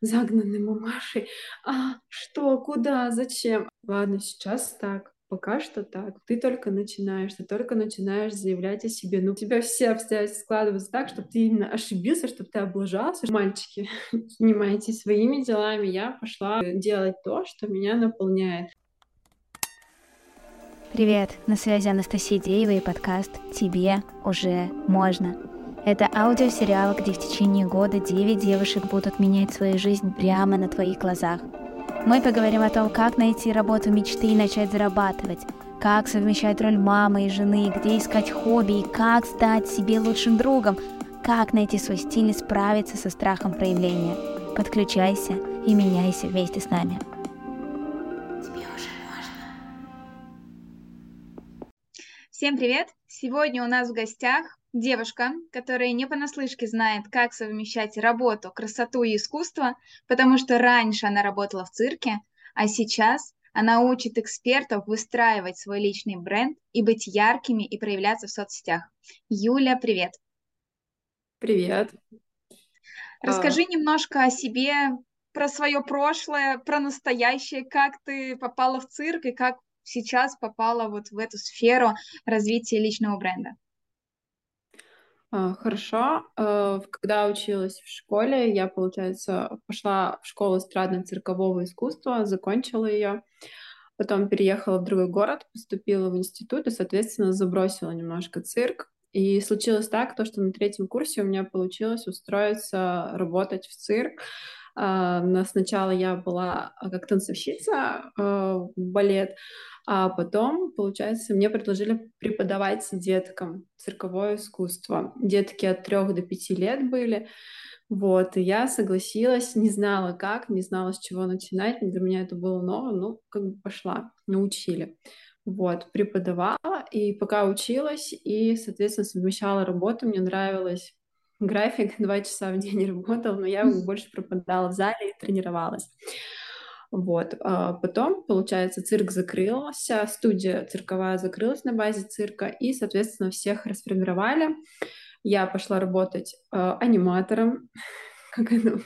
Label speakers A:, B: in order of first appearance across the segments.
A: загнанной мамашей. А что, куда, зачем? Ладно, сейчас так. Пока что так. Ты только начинаешь, ты только начинаешь заявлять о себе. Ну, у тебя все обстоятельства складываются так, чтобы ты именно ошибился, чтобы ты облажался. Мальчики, занимайтесь своими делами. Я пошла делать то, что меня наполняет.
B: Привет, на связи Анастасия Деева и подкаст «Тебе уже можно». Это аудиосериал, где в течение года 9 девушек будут менять свою жизнь прямо на твоих глазах – мы поговорим о том, как найти работу мечты и начать зарабатывать, как совмещать роль мамы и жены, где искать хобби и как стать себе лучшим другом, как найти свой стиль и справиться со страхом проявления. Подключайся и меняйся вместе с нами.
C: Всем привет! Сегодня у нас в гостях девушка, которая не понаслышке знает, как совмещать работу, красоту и искусство, потому что раньше она работала в цирке, а сейчас она учит экспертов выстраивать свой личный бренд и быть яркими и проявляться в соцсетях. Юля, привет!
A: Привет!
C: Расскажи а... немножко о себе, про свое прошлое, про настоящее, как ты попала в цирк и как сейчас попала вот в эту сферу развития личного бренда.
A: А, хорошо. Э, когда училась в школе, я, получается, пошла в школу эстрадно-циркового искусства, закончила ее, потом переехала в другой город, поступила в институт и, соответственно, забросила немножко цирк. И случилось так, то, что на третьем курсе у меня получилось устроиться работать в цирк. А, сначала я была как танцовщица э, в балет, а потом, получается, мне предложили преподавать деткам цирковое искусство. Детки от трех до пяти лет были. Вот, и я согласилась, не знала как, не знала, с чего начинать. Для меня это было ново, ну, как бы пошла, научили. Вот, преподавала, и пока училась, и, соответственно, совмещала работу, мне нравилось график, два часа в день работал, но я больше пропадала в зале и тренировалась. Вот. А потом, получается, цирк закрылся, студия цирковая закрылась на базе цирка, и, соответственно, всех расформировали. Я пошла работать э, аниматором, как это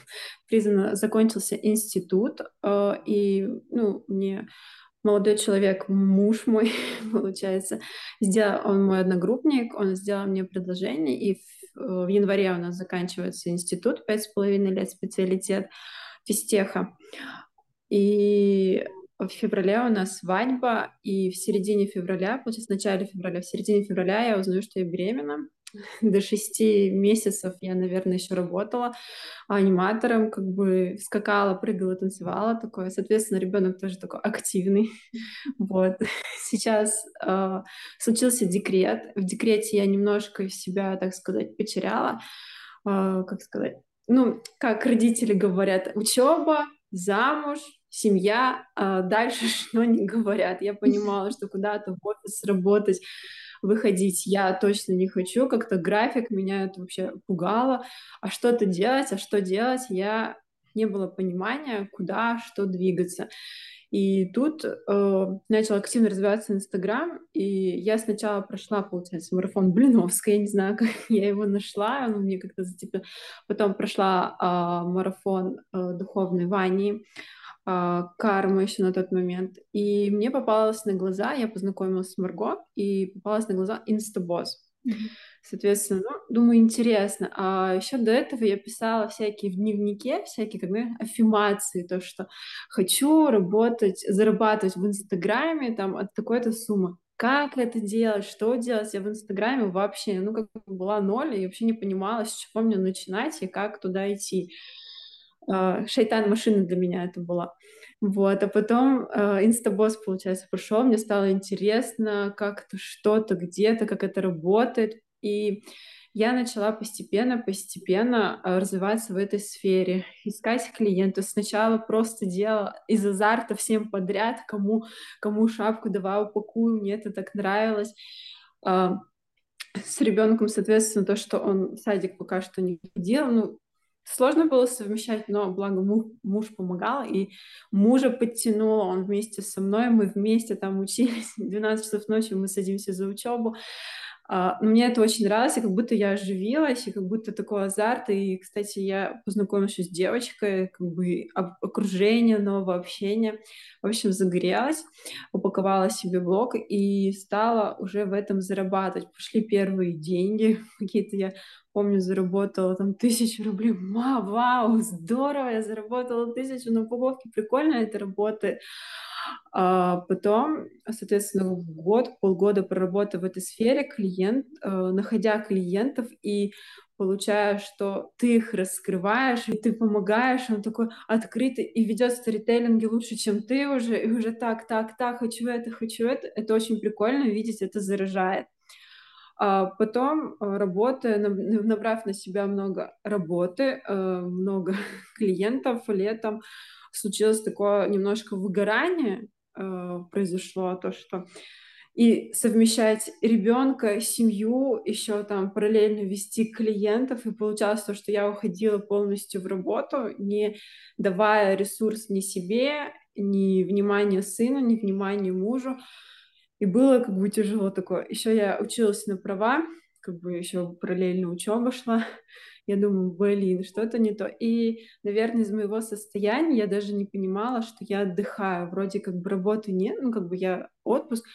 A: признано, закончился институт, э, и, ну, мне молодой человек, муж мой, получается, сделал, он мой одногруппник, он сделал мне предложение, и в, в январе у нас заканчивается институт, пять с половиной лет специалитет физтеха. И в феврале у нас свадьба, и в середине февраля, получается, в начале февраля, в середине февраля я узнаю, что я беременна. До шести месяцев я, наверное, еще работала аниматором, как бы скакала, прыгала, танцевала такое. Соответственно, ребенок тоже такой активный. Вот. Сейчас э, случился декрет. В декрете я немножко себя, так сказать, потеряла. Э, как сказать? Ну, как родители говорят, учеба, замуж, семья, а дальше что не говорят. Я понимала, что куда-то в офис работать, выходить я точно не хочу, как-то график меня это вообще пугало, а что-то делать, а что делать, я не было понимания, куда, что двигаться. И тут э, начал активно развиваться Инстаграм, и я сначала прошла, получается, марафон Блиновской, я не знаю, как я его нашла, он мне как-то зацепил. Потом прошла э, марафон э, духовной Вани, карма еще на тот момент. И мне попалась на глаза, я познакомилась с Марго, и попалась на глаза Инстабосс. Соответственно, ну, думаю, интересно. А еще до этого я писала всякие в дневнике, всякие как бы, аффирмации, то, что хочу работать, зарабатывать в Инстаграме там от такой-то суммы. Как это делать, что делать? Я в Инстаграме вообще, ну, как была ноль, и вообще не понимала, с чего мне начинать и как туда идти. А, шайтан машина для меня это была. Вот, а потом э, инстабосс, получается, прошел, мне стало интересно, как это что-то где-то, как это работает, и я начала постепенно, постепенно э, развиваться в этой сфере, искать клиентов. Сначала просто делала из азарта всем подряд, кому, кому шапку давай упакую, мне это так нравилось. А, с ребенком, соответственно, то, что он в садик пока что не ходил, ну, сложно было совмещать, но благо муж, муж помогал, и мужа подтянула, он вместе со мной, мы вместе там учились, 12 часов ночи мы садимся за учебу, но мне это очень нравилось, и как будто я оживилась, и как будто такой азарт. И, кстати, я познакомилась с девочкой, как бы окружение, нового общения. В общем, загорелась, упаковала себе блог и стала уже в этом зарабатывать. Пошли первые деньги какие-то. Я помню, заработала там тысячу рублей. Ма, вау, здорово, я заработала тысячу на упаковке. Прикольно это работает. А потом, соответственно, год, полгода проработав в этой сфере, клиент, э, находя клиентов и получая, что ты их раскрываешь, и ты помогаешь, он такой открытый и ведет сторителлинги лучше, чем ты уже, и уже так, так, так, хочу это, хочу это. Это очень прикольно видеть, это заражает. А потом, э, работая, набрав на себя много работы, э, много клиентов летом, случилось такое немножко выгорание, э, произошло то, что и совмещать ребенка, семью, еще там параллельно вести клиентов, и получалось то, что я уходила полностью в работу, не давая ресурс ни себе, ни внимания сыну, ни внимания мужу, и было как бы тяжело такое. Еще я училась на права, как бы еще параллельно учеба шла, я думаю, блин, что-то не то. И, наверное, из моего состояния я даже не понимала, что я отдыхаю. Вроде как бы работы нет, ну как бы я отпуск,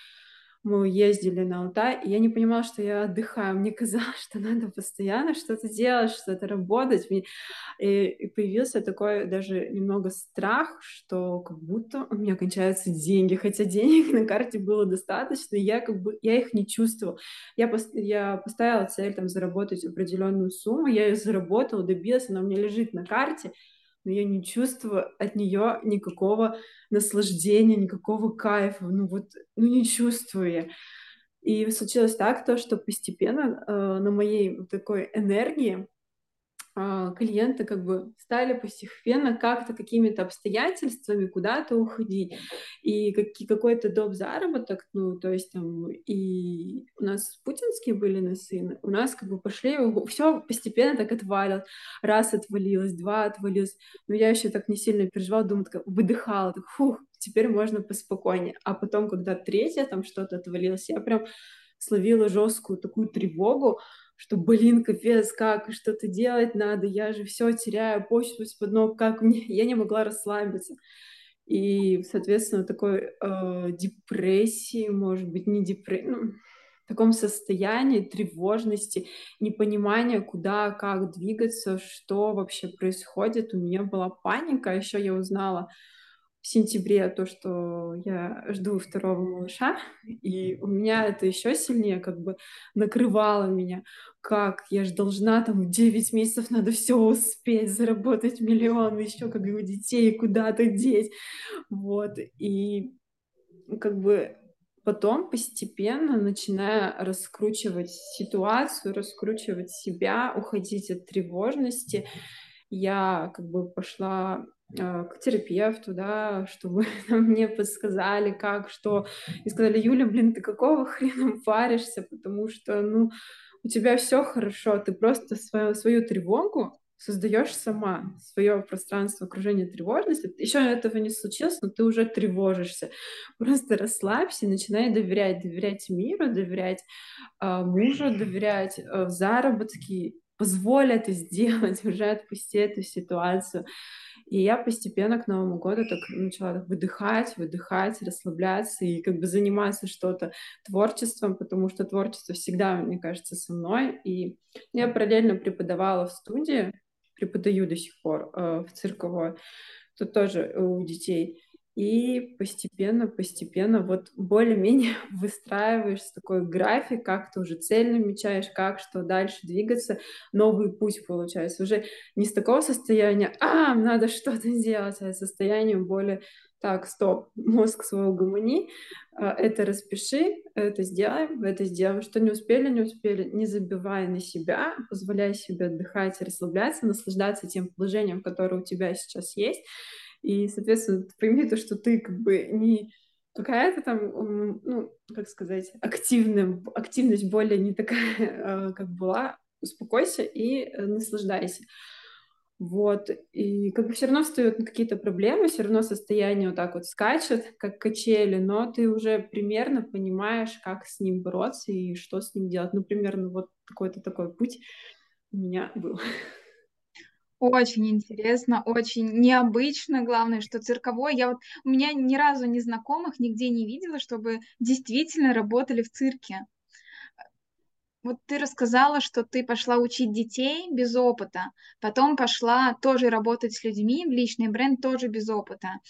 A: мы ездили на Алтай, и я не понимала, что я отдыхаю. Мне казалось, что надо постоянно что-то делать, что-то работать. И, и появился такой даже немного страх, что как будто у меня кончаются деньги, хотя денег на карте было достаточно, и я как бы я их не чувствовала. Я, пос, я поставила цель там заработать определенную сумму, я ее заработала, добилась, она у меня лежит на карте, но я не чувствую от нее никакого наслаждения, никакого кайфа, ну вот, ну не чувствую я. И случилось так, то, что постепенно э, на моей такой энергии клиенты как бы стали постепенно как-то какими-то обстоятельствами куда-то уходить. И какой-то доп. заработок, ну, то есть там и у нас путинские были на сына, у нас как бы пошли, все постепенно так отвалилось. Раз отвалилось, два отвалилось. Но я еще так не сильно переживала, думаю, так выдыхала, так, фух, теперь можно поспокойнее. А потом, когда третье там что-то отвалилось, я прям словила жесткую такую тревогу, что, блин, капец, как что-то делать надо, я же все теряю, почту из-под ног, как мне, я не могла расслабиться. И, соответственно, такой э, депрессии, может быть, не депрессии, ну, в таком состоянии тревожности, непонимания, куда, как двигаться, что вообще происходит. У меня была паника, а еще я узнала, в сентябре то, что я жду второго малыша, и у меня это еще сильнее как бы накрывало меня, как я же должна там 9 месяцев надо все успеть, заработать миллион, еще как бы детей куда-то деть, вот, и как бы потом постепенно начиная раскручивать ситуацию, раскручивать себя, уходить от тревожности, я как бы пошла к терапевту, да, чтобы мне подсказали, как, что, и сказали, Юля, блин, ты какого хрена паришься, потому что, ну, у тебя все хорошо, ты просто свою, свою тревогу создаешь сама, свое пространство окружения тревожности. Еще этого не случилось, но ты уже тревожишься. Просто расслабься, начинай доверять, доверять миру, доверять э, мужу, доверять э, заработки, позволь это сделать, уже отпусти эту ситуацию. И я постепенно к Новому году так начала выдыхать, выдыхать, расслабляться и как бы заниматься что-то творчеством, потому что творчество всегда, мне кажется, со мной. И я параллельно преподавала в студии, преподаю до сих пор э, в цирковой, тут тоже у детей. И постепенно, постепенно вот более-менее выстраиваешь такой график, как ты уже цель намечаешь, как что дальше двигаться, новый путь получается. Уже не с такого состояния, а, надо что-то делать, а состояние более так, стоп, мозг свой угомони, а, это распиши, это сделаем, это сделаем, что не успели, не успели, не забивай на себя, позволяй себе отдыхать, расслабляться, наслаждаться тем положением, которое у тебя сейчас есть, и, соответственно, пойми то, что ты как бы не какая-то там, ну, как сказать, активная, активность более не такая, а, как была, успокойся и э, наслаждайся. Вот, и как бы все равно встают какие-то проблемы, все равно состояние вот так вот скачет, как качели, но ты уже примерно понимаешь, как с ним бороться и что с ним делать. Ну, примерно вот какой-то такой путь у меня был.
C: Очень интересно, очень необычно, главное, что цирковой. Я вот у меня ни разу не знакомых нигде не видела, чтобы действительно работали в цирке. Вот ты рассказала, что ты пошла учить детей без опыта, потом пошла тоже работать с людьми в личный бренд тоже без опыта.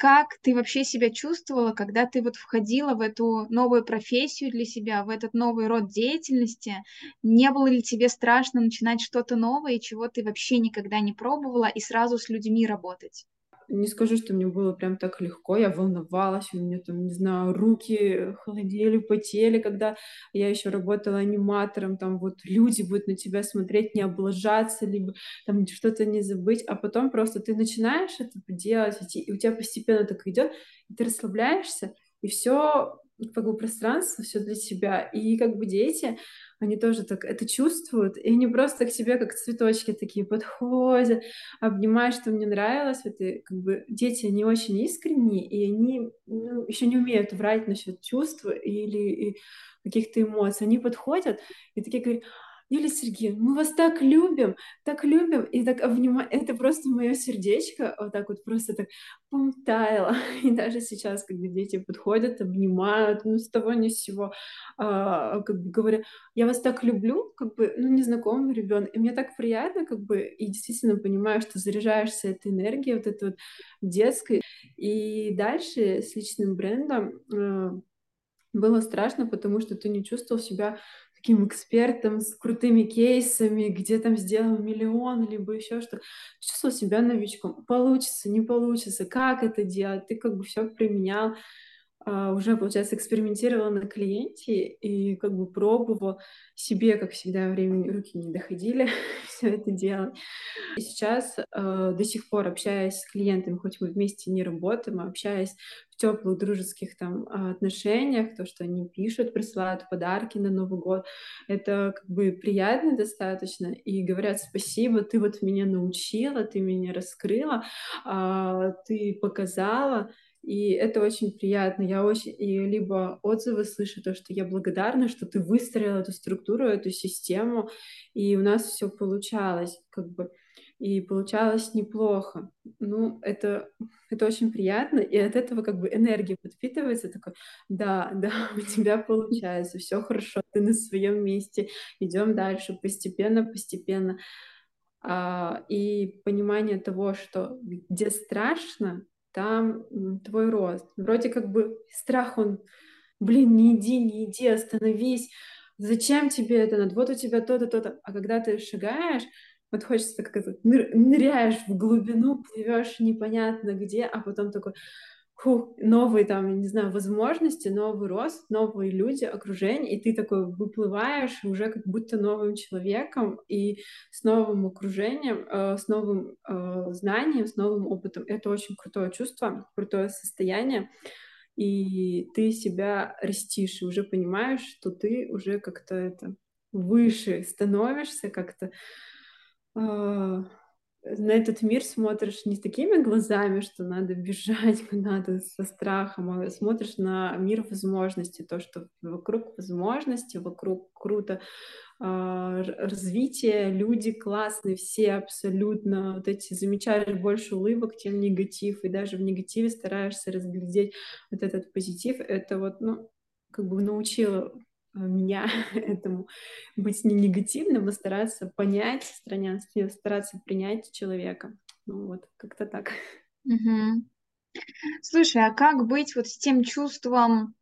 C: Как ты вообще себя чувствовала, когда ты вот входила в эту новую профессию для себя, в этот новый род деятельности? Не было ли тебе страшно начинать что-то новое, чего ты вообще никогда не пробовала, и сразу с людьми работать?
A: Не скажу, что мне было прям так легко, я волновалась, у меня там, не знаю, руки холодели, потели, когда я еще работала аниматором, там вот люди будут на тебя смотреть, не облажаться, либо там что-то не забыть, а потом просто ты начинаешь это делать, и у тебя постепенно так идет, и ты расслабляешься, и все как бы пространство, все для тебя. И как бы дети, они тоже так это чувствуют, и они просто к тебе как цветочки такие подходят, обнимают, что мне нравилось. Это как бы дети, они очень искренние, и они ну, еще не умеют врать насчет чувств или каких-то эмоций. Они подходят и такие говорят, Юлия Сергеевна, мы вас так любим, так любим, и так обнимаем. Это просто мое сердечко вот так вот просто так таяло. И даже сейчас, когда дети подходят, обнимают, ну, с того ни с сего, а, как бы говоря, я вас так люблю, как бы, ну, незнакомый ребенок, и мне так приятно, как бы, и действительно понимаю, что заряжаешься этой энергией, вот этой вот детской. И дальше с личным брендом э, было страшно, потому что ты не чувствовал себя таким экспертом с крутыми кейсами, где там сделал миллион, либо еще что. Чувствовал себя новичком. Получится, не получится, как это делать? Ты как бы все применял, а, уже, получается, экспериментировала на клиенте и как бы пробовала себе, как всегда, времени руки не доходили все это делать. И сейчас э, до сих пор общаясь с клиентами, хоть мы вместе не работаем, а общаясь теплых дружеских там отношениях, то, что они пишут, присылают подарки на Новый год, это как бы приятно достаточно, и говорят спасибо, ты вот меня научила, ты меня раскрыла, э, ты показала, и это очень приятно. Я очень... И либо отзывы слышу, то, что я благодарна, что ты выстроила эту структуру, эту систему, и у нас все получалось, как бы. И получалось неплохо. Ну, это, это очень приятно, и от этого как бы энергия подпитывается, такой, да, да, у тебя получается, все хорошо, ты на своем месте, идем дальше, постепенно, постепенно. А, и понимание того, что где страшно, там твой рост. Вроде как бы страх, он, блин, не иди, не иди, остановись, зачем тебе это надо, вот у тебя то-то, то-то. А когда ты шагаешь, вот хочется как это, ныряешь в глубину, плывешь непонятно где, а потом такой, фух, новые там, не знаю, возможности, новый рост, новые люди, окружение, и ты такой выплываешь уже как будто новым человеком и с новым окружением, э, с новым э, знанием, с новым опытом. Это очень крутое чувство, крутое состояние, и ты себя растишь, и уже понимаешь, что ты уже как-то это выше становишься, как-то на этот мир смотришь не с такими глазами, что надо бежать, надо со страхом, а смотришь на мир возможностей, то, что вокруг возможности, вокруг круто э, развитие, люди классные, все абсолютно, вот эти замечаешь больше улыбок, чем негатив, и даже в негативе стараешься разглядеть вот этот позитив, это вот, ну, как бы научила меня этому быть не негативным, а стараться понять стараться принять человека. Ну вот, как-то так.
C: Угу. Слушай, а как быть вот с тем чувством,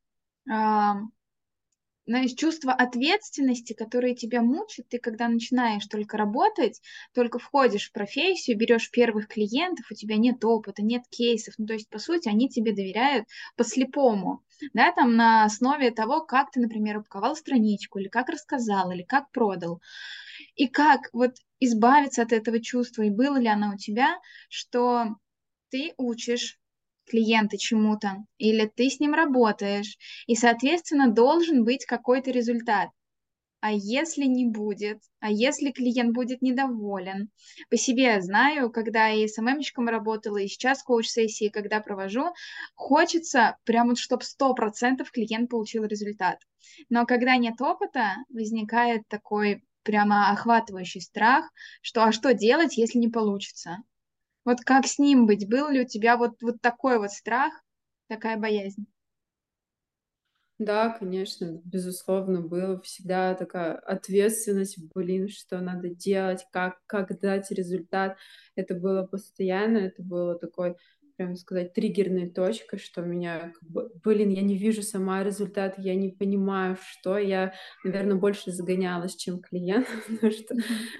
C: знаешь, чувство ответственности, которое тебя мучит, ты когда начинаешь только работать, только входишь в профессию, берешь первых клиентов, у тебя нет опыта, нет кейсов, ну то есть по сути они тебе доверяют по-слепому, да, там на основе того, как ты, например, упаковал страничку, или как рассказал, или как продал. И как вот избавиться от этого чувства, и было ли оно у тебя, что ты учишь клиента чему-то, или ты с ним работаешь, и, соответственно, должен быть какой-то результат. а если не будет, а если клиент будет недоволен. По себе я знаю, когда и СММщиком работала, и сейчас коуч-сессии, когда провожу, хочется прям вот, чтобы сто процентов клиент получил результат. Но когда нет опыта, возникает такой прямо охватывающий страх, что а что делать, если не получится? Вот как с ним быть? Был ли у тебя вот, вот такой вот страх, такая боязнь?
A: Да, конечно, безусловно, было всегда такая ответственность, блин, что надо делать, как, как дать результат. Это было постоянно, это было такой, прям сказать, триггерной точкой, что меня, как бы, блин, я не вижу сама результат, я не понимаю, что я, наверное, больше загонялась, чем клиент, потому что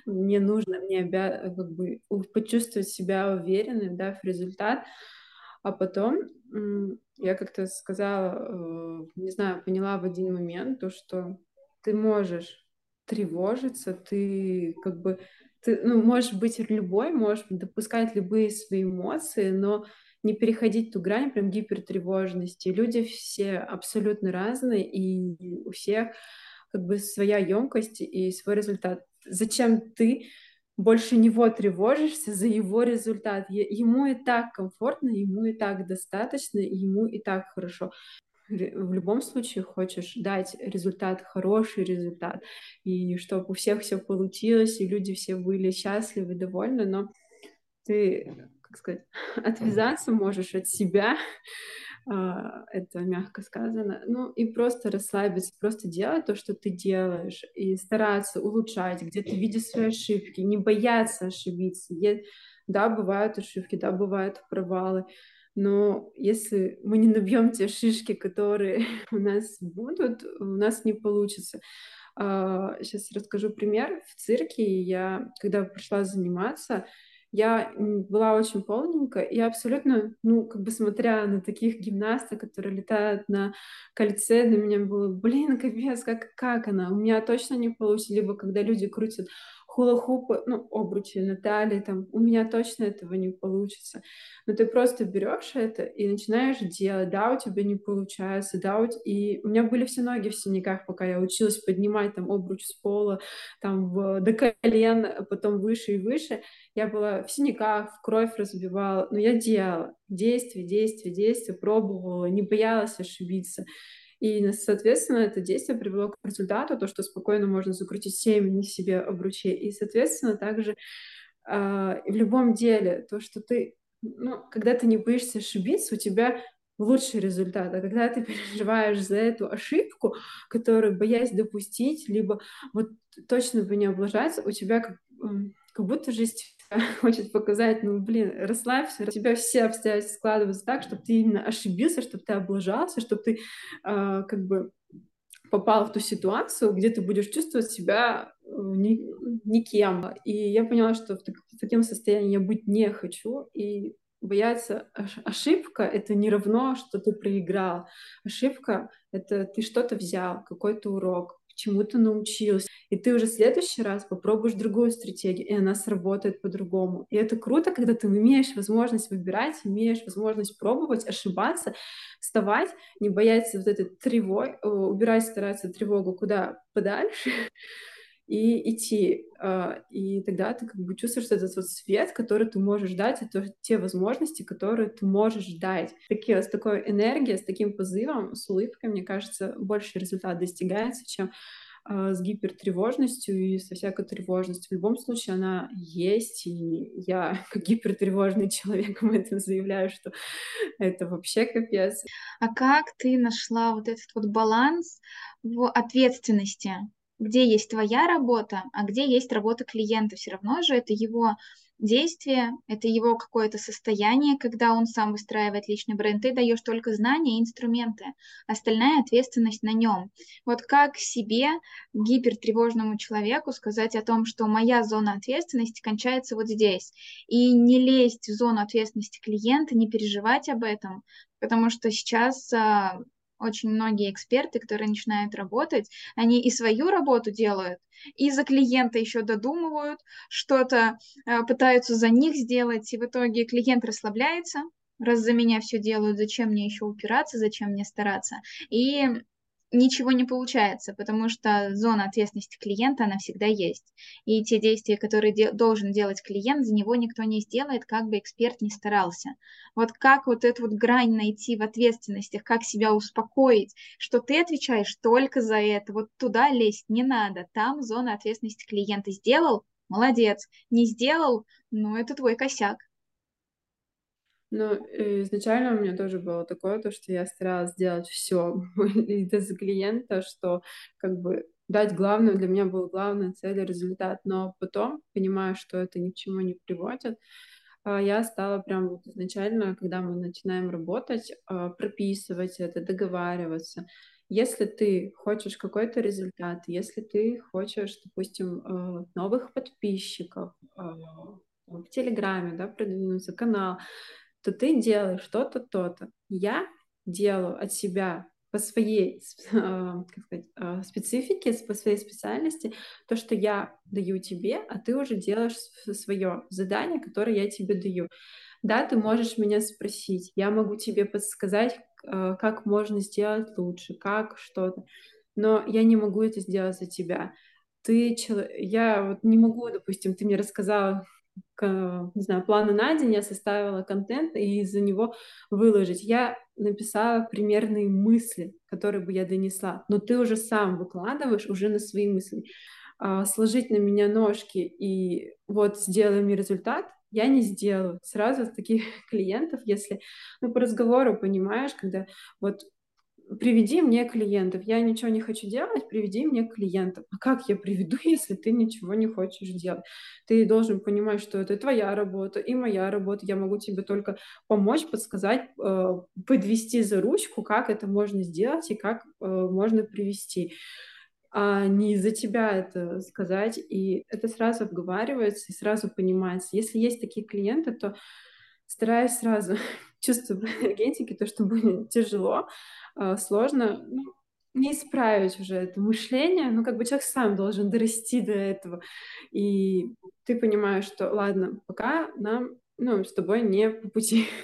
A: мне нужно, мне обя... как бы почувствовать себя уверенным, да, в результат, а потом я как-то сказала, э, не знаю, поняла в один момент то, что ты можешь тревожиться, ты как бы, ты, ну, можешь быть любой, можешь допускать любые свои эмоции, но не переходить ту грань прям гипертревожности. Люди все абсолютно разные, и у всех как бы своя емкость и свой результат. Зачем ты больше него тревожишься за его результат. Ему и так комфортно, ему и так достаточно, ему и так хорошо. В любом случае хочешь дать результат, хороший результат, и чтобы у всех все получилось, и люди все были счастливы, довольны, но ты, как сказать, отвязаться можешь от себя, а, это мягко сказано, ну и просто расслабиться, просто делать то, что ты делаешь, и стараться улучшать, где-то видеть свои ошибки, не бояться ошибиться. Да, бывают ошибки, да, бывают провалы, но если мы не набьем те шишки, которые у нас будут, у нас не получится. Сейчас а, расскажу пример. В цирке я, когда пришла заниматься, я была очень полненькая, и абсолютно, ну, как бы смотря на таких гимнасток, которые летают на кольце, для меня было, блин, капец, как, как она? У меня точно не получится. Либо когда люди крутят хула-хупы, ну, обручи Натальи, там, у меня точно этого не получится. Но ты просто берешь это и начинаешь делать, да, у тебя не получается, да, у... и у меня были все ноги в синяках, пока я училась поднимать там обруч с пола, там, в... до колен, а потом выше и выше, я была в синяках, в кровь разбивала, но я делала, действие, действие, действие, пробовала, не боялась ошибиться. И, соответственно, это действие привело к результату, то, что спокойно можно закрутить 7 себе обручей. И, соответственно, также э, в любом деле, то, что ты, ну, когда ты не боишься ошибиться, у тебя лучший результат. А когда ты переживаешь за эту ошибку, которую боясь допустить, либо вот точно бы не облажаться, у тебя как, как будто жизнь хочет показать, ну, блин, расслабься, у тебя все обстоятельства складываются так, чтобы ты именно ошибился, чтобы ты облажался, чтобы ты э, как бы попал в ту ситуацию, где ты будешь чувствовать себя э, ни, никем. И я поняла, что в, так, в таком состоянии я быть не хочу, и бояться ошибка — это не равно, что ты проиграл. Ошибка — это ты что-то взял, какой-то урок, чему-то научился, и ты уже в следующий раз попробуешь другую стратегию, и она сработает по-другому. И это круто, когда ты имеешь возможность выбирать, имеешь возможность пробовать, ошибаться, вставать, не бояться вот этой тревоги, убирать, стараться тревогу куда подальше, и идти. А, и тогда ты как бы чувствуешь этот вот свет, который ты можешь дать, это те возможности, которые ты можешь дать. Такие, с такой энергией, с таким позывом, с улыбкой, мне кажется, больше результат достигается, чем а, с гипертревожностью и со всякой тревожностью. В любом случае она есть, и я как гипертревожный человек об этом заявляю, что это вообще капец.
C: А как ты нашла вот этот вот баланс в ответственности? Где есть твоя работа, а где есть работа клиента. Все равно же это его действие, это его какое-то состояние, когда он сам выстраивает личный бренд, ты даешь только знания и инструменты, остальная ответственность на нем. Вот как себе, гипертревожному человеку, сказать о том, что моя зона ответственности кончается вот здесь, и не лезть в зону ответственности клиента, не переживать об этом, потому что сейчас а, очень многие эксперты, которые начинают работать, они и свою работу делают, и за клиента еще додумывают, что-то э, пытаются за них сделать, и в итоге клиент расслабляется, раз за меня все делают, зачем мне еще упираться, зачем мне стараться. И ничего не получается, потому что зона ответственности клиента, она всегда есть. И те действия, которые де- должен делать клиент, за него никто не сделает, как бы эксперт не старался. Вот как вот эту вот грань найти в ответственностях, как себя успокоить, что ты отвечаешь только за это, вот туда лезть не надо, там зона ответственности клиента сделал, молодец, не сделал, ну это твой косяк.
A: Ну, э, изначально у меня тоже было такое, то, что я старалась сделать все из клиента, что как бы дать главную, для меня была главная цель и результат, но потом, понимая, что это ни к чему не приводит, а, я стала прям вот изначально, когда мы начинаем работать, а, прописывать это, договариваться. Если ты хочешь какой-то результат, если ты хочешь, допустим, э, новых подписчиков а, в Телеграме, да, продвинуться, канал, то ты делаешь что-то, то-то. Я делаю от себя по своей а, как сказать, а, специфике, по своей специальности, то, что я даю тебе, а ты уже делаешь свое задание, которое я тебе даю. Да, ты можешь меня спросить, я могу тебе подсказать, а, как можно сделать лучше, как что-то, но я не могу это сделать за тебя. Ты, я вот не могу, допустим, ты мне рассказала не знаю, планы на день, я составила контент и из-за него выложить. Я написала примерные мысли, которые бы я донесла, но ты уже сам выкладываешь уже на свои мысли. А, сложить на меня ножки и вот сделай мне результат, я не сделаю. Сразу таких клиентов, если ну, по разговору понимаешь, когда вот приведи мне клиентов. Я ничего не хочу делать, приведи мне клиентов. А как я приведу, если ты ничего не хочешь делать? Ты должен понимать, что это твоя работа и моя работа. Я могу тебе только помочь, подсказать, э, подвести за ручку, как это можно сделать и как э, можно привести а не за тебя это сказать, и это сразу обговаривается и сразу понимается. Если есть такие клиенты, то стараюсь сразу чувствовать энергетики, то, что будет тяжело, сложно, ну, не исправить уже это мышление, ну, как бы человек сам должен дорасти до этого, и ты понимаешь, что, ладно, пока нам, ну, с тобой не по пути.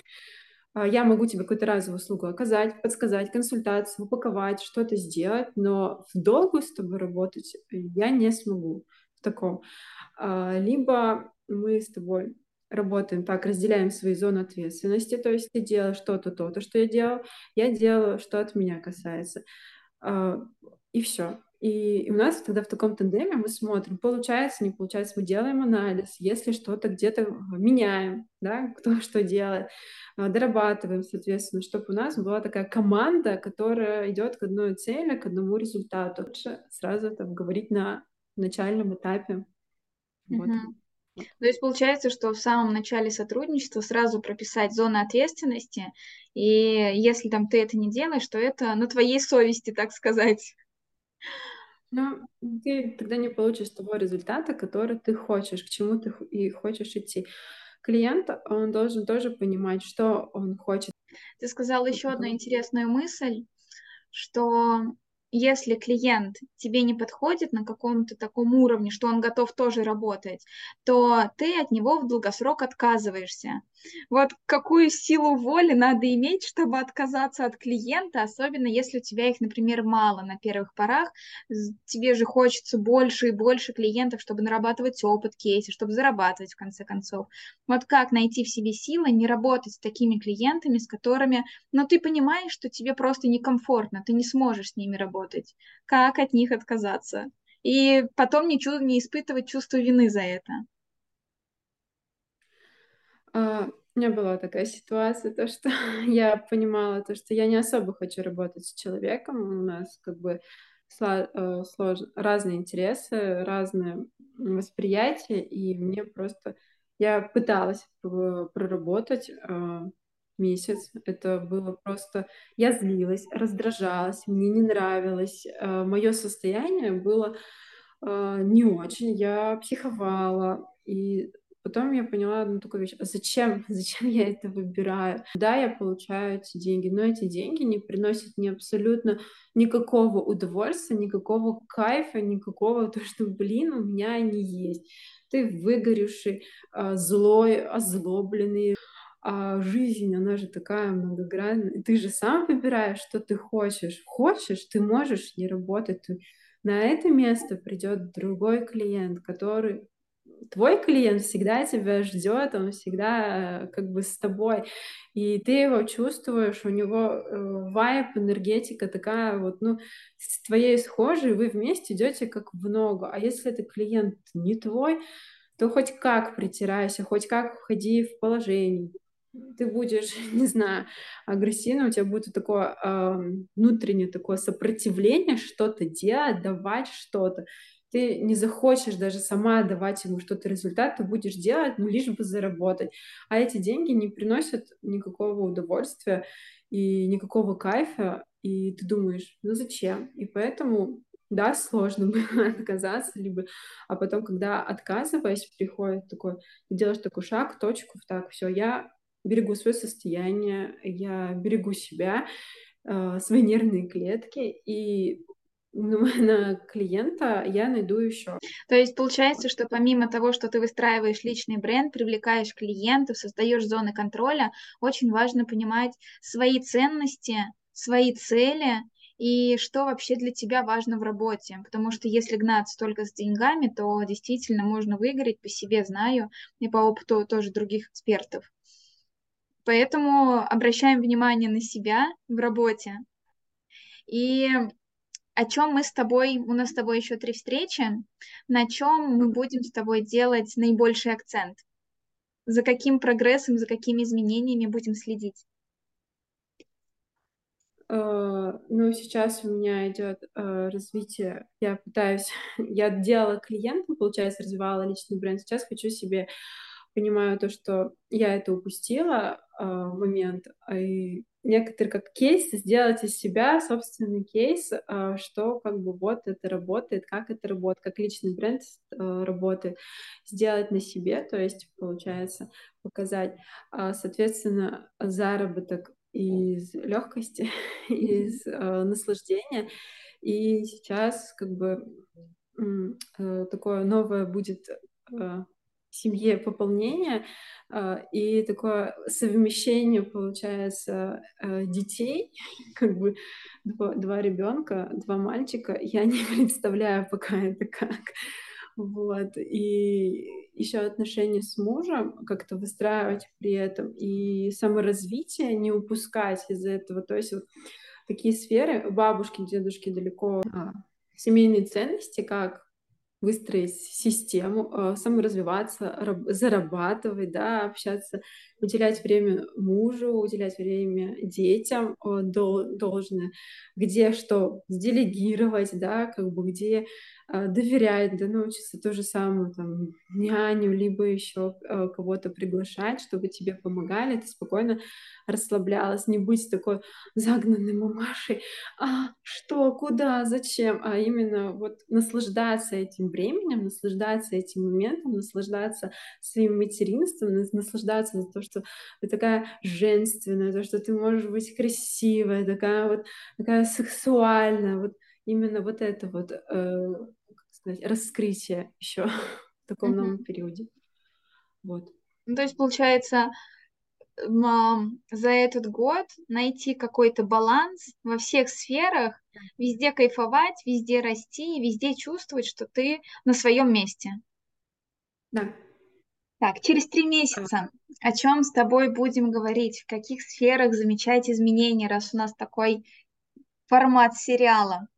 A: А, я могу тебе какую-то разовую услугу оказать, подсказать, консультацию, упаковать, что-то сделать, но в долгую с тобой работать я не смогу в таком. А, либо мы с тобой работаем так, разделяем свои зоны ответственности, то есть ты делаешь что-то, то-то, что я делаю, я делаю, что от меня касается. А, и все. И у нас тогда в таком тандеме мы смотрим, получается, не получается, мы делаем анализ, если что-то где-то меняем, да, кто что делает, а, дорабатываем, соответственно, чтобы у нас была такая команда, которая идет к одной цели, к одному результату. Лучше сразу это говорить на начальном этапе.
C: Вот. То есть получается, что в самом начале сотрудничества сразу прописать зоны ответственности, и если там ты это не делаешь, то это на твоей совести, так сказать.
A: Но ты тогда не получишь того результата, который ты хочешь, к чему ты и хочешь идти. Клиент, он должен тоже понимать, что он хочет.
C: Ты сказал еще одну интересную мысль, что если клиент тебе не подходит на каком-то таком уровне, что он готов тоже работать, то ты от него в долгосрок отказываешься. Вот какую силу воли надо иметь, чтобы отказаться от клиента, особенно если у тебя их, например, мало на первых порах, тебе же хочется больше и больше клиентов, чтобы нарабатывать опыт кейса, чтобы зарабатывать в конце концов. Вот как найти в себе силы не работать с такими клиентами, с которыми, ну, ты понимаешь, что тебе просто некомфортно, ты не сможешь с ними работать. Как от них отказаться? И потом не, чу- не испытывать чувство вины за это.
A: А, у меня была такая ситуация, то, что я понимала, то, что я не особо хочу работать с человеком. У нас как бы э, слож... разные интересы, разные восприятия, и мне просто... Я пыталась проработать э, месяц. Это было просто... Я злилась, раздражалась, мне не нравилось. Э, Мое состояние было не очень. Я психовала, и Потом я поняла одну такую вещь. А зачем? Зачем я это выбираю? Да, я получаю эти деньги, но эти деньги не приносят мне абсолютно никакого удовольствия, никакого кайфа, никакого то, что, блин, у меня они есть. Ты выгоревший, а, злой, озлобленный, а жизнь, она же такая многогранная. Ты же сам выбираешь, что ты хочешь. Хочешь, ты можешь не работать. На это место придет другой клиент, который твой клиент всегда тебя ждет, он всегда э, как бы с тобой, и ты его чувствуешь, у него э, вайп, энергетика такая вот, ну, с твоей схожей, вы вместе идете как в ногу, а если это клиент не твой, то хоть как притирайся, хоть как входи в положение, ты будешь, не знаю, агрессивно, у тебя будет такое э, внутреннее такое сопротивление что-то делать, давать что-то ты не захочешь даже сама давать ему что-то результат, ты будешь делать, ну, лишь бы заработать. А эти деньги не приносят никакого удовольствия и никакого кайфа, и ты думаешь, ну зачем? И поэтому, да, сложно было отказаться, либо, а потом, когда отказываясь, приходит такой, ты делаешь такой шаг, точку, так, все, я берегу свое состояние, я берегу себя, э, свои нервные клетки, и на клиента я найду еще.
C: То есть получается, что помимо того, что ты выстраиваешь личный бренд, привлекаешь клиентов, создаешь зоны контроля, очень важно понимать свои ценности, свои цели и что вообще для тебя важно в работе. Потому что если гнаться только с деньгами, то действительно можно выиграть, по себе знаю, и по опыту тоже других экспертов. Поэтому обращаем внимание на себя в работе. И о чем мы с тобой, у нас с тобой еще три встречи, на чем мы будем с тобой делать наибольший акцент? За каким прогрессом, за какими изменениями будем следить?
A: Uh, ну, сейчас у меня идет uh, развитие. Я пытаюсь, я делала клиентам, получается, развивала личный бренд. Сейчас хочу себе, понимаю то, что я это упустила uh, момент, и некоторые как кейс, сделать из себя собственный кейс, а, что как бы вот это работает, как это работает, как личный бренд э, работает, сделать на себе, то есть получается показать, а, соответственно, заработок из легкости, из э, наслаждения. И сейчас как бы э, такое новое будет семье пополнение а, и такое совмещение получается э, детей, как бы два, два ребенка, два мальчика. Я не представляю пока это как. Вот. И еще отношения с мужем как-то выстраивать при этом и саморазвитие не упускать из этого. То есть вот такие сферы, бабушки, дедушки далеко, а, семейные ценности, как выстроить систему, э, саморазвиваться, зарабатывать, да, общаться, уделять время мужу, уделять время детям э, должное, где что делегировать, да, как бы где э, доверять, да, научиться то же самое, там, няню, либо еще кого-то приглашать, чтобы тебе помогали, ты спокойно расслаблялась, не быть такой загнанной мамашей, а что, куда, зачем, а именно вот наслаждаться этим временем, наслаждаться этим моментом, наслаждаться своим материнством, наслаждаться за то, что ты такая женственная, то, что ты можешь быть красивая, такая вот такая сексуальная, вот именно вот это вот, э, как сказать, раскрытие еще в таком mm-hmm. новом периоде. Вот.
C: Ну, то есть, получается, за этот год найти какой-то баланс во всех сферах, везде кайфовать, везде расти, везде чувствовать, что ты на своем месте.
A: Да.
C: Так, через три месяца о чем с тобой будем говорить, в каких сферах замечать изменения, раз у нас такой формат сериала?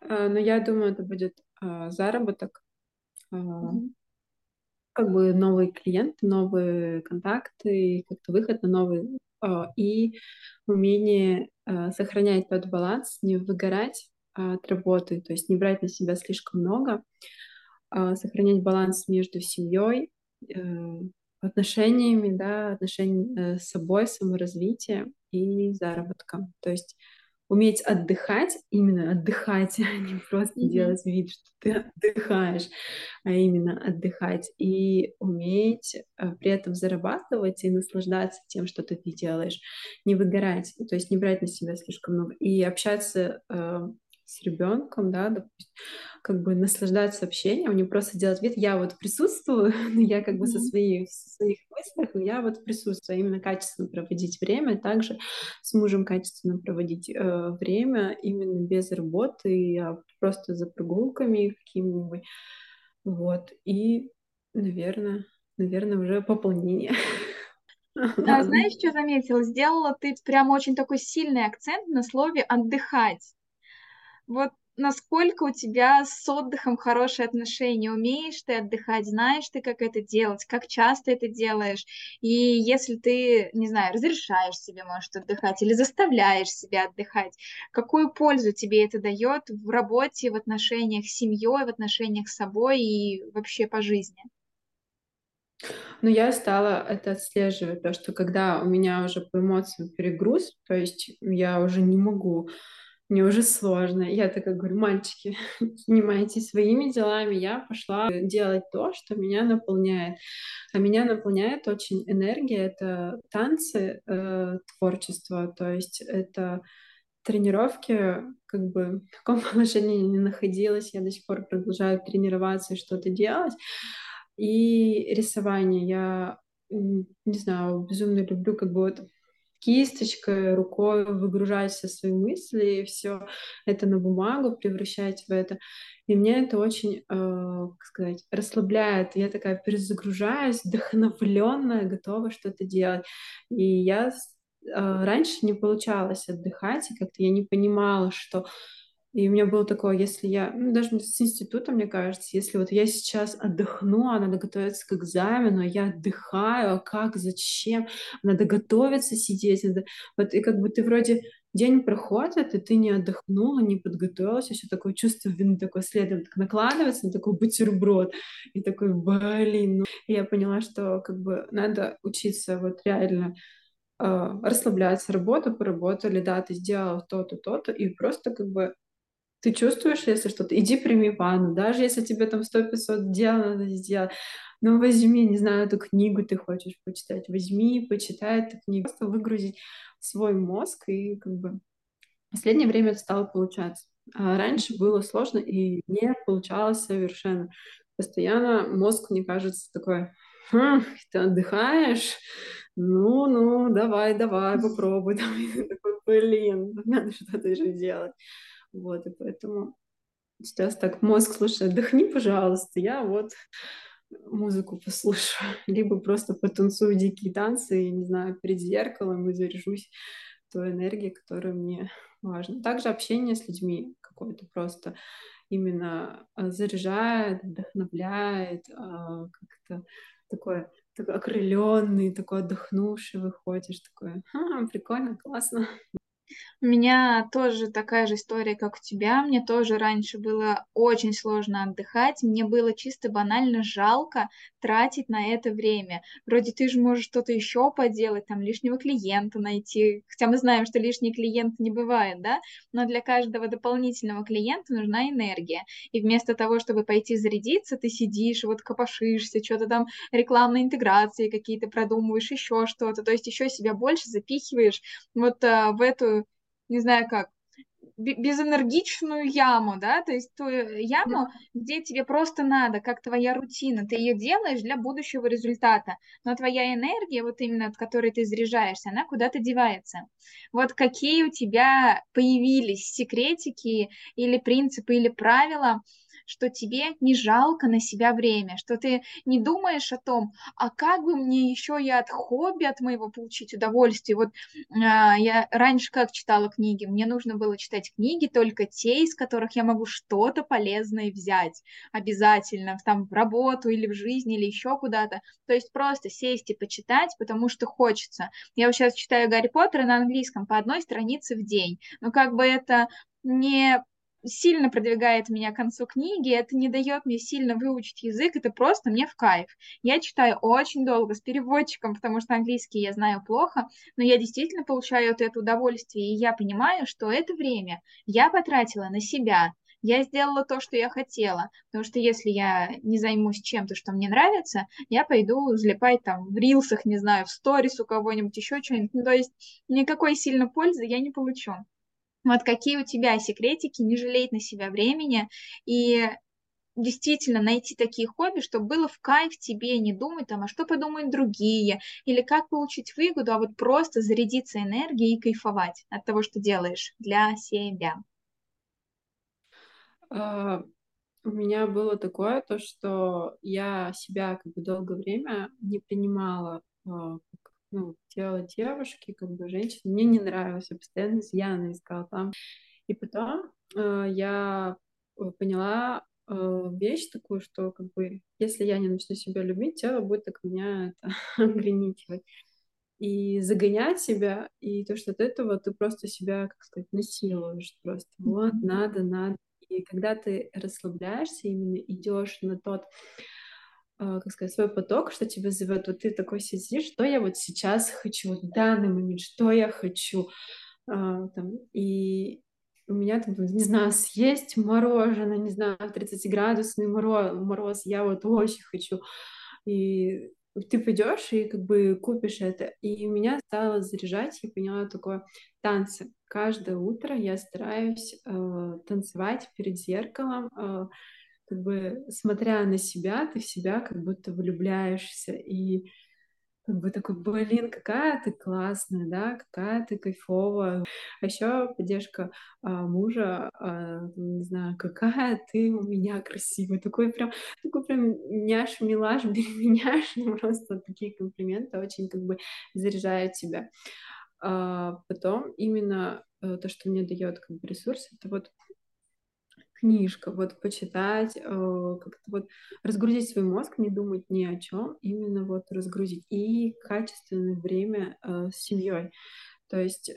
A: Ну, я думаю, это будет а, заработок. Mm-hmm как бы новые клиенты, новые контакты, как-то выход на новый а, и умение а, сохранять тот баланс, не выгорать от работы, то есть не брать на себя слишком много, а, сохранять баланс между семьей, э, отношениями, да, отношениями э, с собой, саморазвитием и заработком. То есть уметь отдыхать, именно отдыхать, а не просто mm-hmm. делать вид, что ты отдыхаешь, а именно отдыхать и уметь а, при этом зарабатывать и наслаждаться тем, что ты делаешь, не выгорать, то есть не брать на себя слишком много и общаться э, с ребенком, да, допустим, как бы наслаждаться общением, не просто делать вид, я вот присутствую, я как бы со своей, в своих мыслях, я вот присутствую, а именно качественно проводить время, также с мужем качественно проводить э, время, именно без работы, а просто за прогулками какими-нибудь, вот, и, наверное, наверное, уже пополнение.
C: А знаешь, что заметила? Сделала ты прям очень такой сильный акцент на слове «отдыхать». Вот насколько у тебя с отдыхом хорошие отношения, умеешь ты отдыхать, знаешь ты, как это делать, как часто это делаешь, и если ты, не знаю, разрешаешь себе, может, отдыхать или заставляешь себя отдыхать, какую пользу тебе это дает в работе, в отношениях с семьей, в отношениях с собой и вообще по жизни?
A: Ну, я стала это отслеживать, то, что когда у меня уже по эмоциям перегруз, то есть я уже не могу мне уже сложно. Я такая говорю, мальчики, занимайтесь своими делами. Я пошла делать то, что меня наполняет. А меня наполняет очень энергия. Это танцы, э, творчество. То есть это тренировки, как бы в каком положении не находилась, я до сих пор продолжаю тренироваться и что-то делать. И рисование. Я, не знаю, безумно люблю как бы вот кисточкой, рукой выгружать все свои мысли, и все это на бумагу превращать в это. И мне это очень, э, как сказать, расслабляет. Я такая перезагружаюсь, вдохновленная, готова что-то делать. И я э, раньше не получалось отдыхать, и как-то я не понимала, что и у меня было такое, если я, ну, даже с института, мне кажется, если вот я сейчас отдохну, а надо готовиться к экзамену, а я отдыхаю, а как, зачем, надо готовиться, сидеть, надо... вот и как бы ты вроде день проходит, и ты не отдохнула, не подготовилась, еще такое чувство вины такое следом так накладывается на такой бутерброд, и такой, блин, ну... И я поняла, что как бы надо учиться вот реально э, расслабляться, работу поработали, да, ты сделал то-то, то-то, и просто как бы ты чувствуешь, если что-то, иди прими ванну, даже если тебе там 100-500 дел надо сделать, ну возьми, не знаю, эту книгу ты хочешь почитать, возьми, почитай эту книгу, просто выгрузить свой мозг, и как бы последнее время это стало получаться. А раньше было сложно и не получалось совершенно. Постоянно мозг, мне кажется, такой, хм, ты отдыхаешь, ну, ну, давай, давай, попробуй. Там, такой, блин, надо что-то же делать. Вот, и поэтому сейчас так мозг, слушай, отдохни, пожалуйста, я вот музыку послушаю, либо просто потанцую дикие танцы, и, не знаю, перед зеркалом и заряжусь той энергией, которая мне важна. Также общение с людьми какое-то просто именно а, заряжает, вдохновляет, а, как-то такое такой окрыленный, такой отдохнувший выходишь, такой, а, прикольно, классно.
C: У меня тоже такая же история, как у тебя. Мне тоже раньше было очень сложно отдыхать. Мне было чисто банально жалко тратить на это время. Вроде ты же можешь что-то еще поделать, там лишнего клиента найти. Хотя мы знаем, что лишний клиент не бывает, да? Но для каждого дополнительного клиента нужна энергия. И вместо того, чтобы пойти зарядиться, ты сидишь, вот копошишься, что-то там рекламные интеграции какие-то продумываешь, еще что-то. То есть еще себя больше запихиваешь вот а, в эту не знаю как, безэнергичную яму, да, то есть ту яму, где тебе просто надо, как твоя рутина, ты ее делаешь для будущего результата, но твоя энергия, вот именно от которой ты заряжаешься, она куда-то девается. Вот какие у тебя появились секретики или принципы или правила, что тебе не жалко на себя время, что ты не думаешь о том, а как бы мне еще и от хобби от моего получить удовольствие. Вот а, я раньше как читала книги, мне нужно было читать книги только те, из которых я могу что-то полезное взять обязательно, там в работу или в жизнь или еще куда-то. То есть просто сесть и почитать, потому что хочется. Я вот сейчас читаю Гарри Поттера на английском по одной странице в день. Но как бы это не сильно продвигает меня к концу книги, это не дает мне сильно выучить язык, это просто мне в кайф. Я читаю очень долго с переводчиком, потому что английский я знаю плохо, но я действительно получаю от этого удовольствие, и я понимаю, что это время я потратила на себя, я сделала то, что я хотела, потому что если я не займусь чем-то, что мне нравится, я пойду залипать там в рилсах, не знаю, в сторис у кого-нибудь, еще что-нибудь, ну, то есть никакой сильно пользы я не получу. Вот какие у тебя секретики, не жалеть на себя времени и действительно найти такие хобби, чтобы было в кайф тебе не думать там, а что подумают другие, или как получить выгоду, а вот просто зарядиться энергией и кайфовать от того, что делаешь для себя.
A: Uh, у меня было такое, то, что я себя как бы долгое время не принимала uh, ну, тело девушки, как бы женщины. Мне не нравилось, я постоянно изъяны искала там. И потом uh, я поняла э, вещь такую, что как бы если я не начну себя любить, тело будет так меня это ограничивать. И загонять себя, и то, что от этого ты просто себя, как сказать, насилуешь просто. Вот, надо, надо. И когда ты расслабляешься, именно идешь на тот, э, как сказать, свой поток, что тебя зовет, вот ты такой сидишь, что я вот сейчас хочу, вот в данный момент, что я хочу, Uh, там, и у меня там, не знаю, съесть мороженое, не знаю, 30-градусный мороз, мороз, я вот очень хочу. И ты пойдешь и как бы купишь это. И меня стало заряжать, я поняла такое танцы. Каждое утро я стараюсь э, танцевать перед зеркалом, э, как бы смотря на себя, ты в себя как будто влюбляешься. И как бы такой, блин, какая ты классная, да, какая ты кайфовая. А еще поддержка а, мужа, а, не знаю, какая ты у меня красивая. Такой прям, такой прям няш, милаш, беременяш, просто такие комплименты очень как бы заряжают тебя. А, потом именно э, то, что мне дает как бы ресурс, это вот книжка, вот почитать, э, как-то вот разгрузить свой мозг, не думать ни о чем, именно вот разгрузить и качественное время э, с семьей. То есть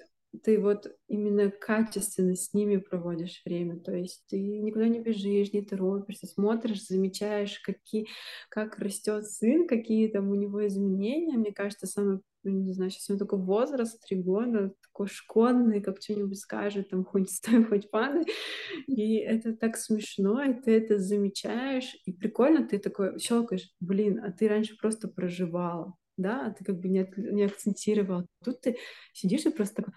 A: ты вот именно качественно с ними проводишь время, то есть ты никуда не бежишь, не торопишься, смотришь, замечаешь, какие, как растет сын, какие там у него изменения. Мне кажется, самое ну, не знаю, сейчас у него такой возраст, три года, такой школьный, как что-нибудь скажет, там, хоть стой, хоть падай, и это так смешно, и ты это замечаешь, и прикольно, ты такой щелкаешь, блин, а ты раньше просто проживала, да, а ты как бы не, не акцентировал. Тут ты сидишь и просто такой,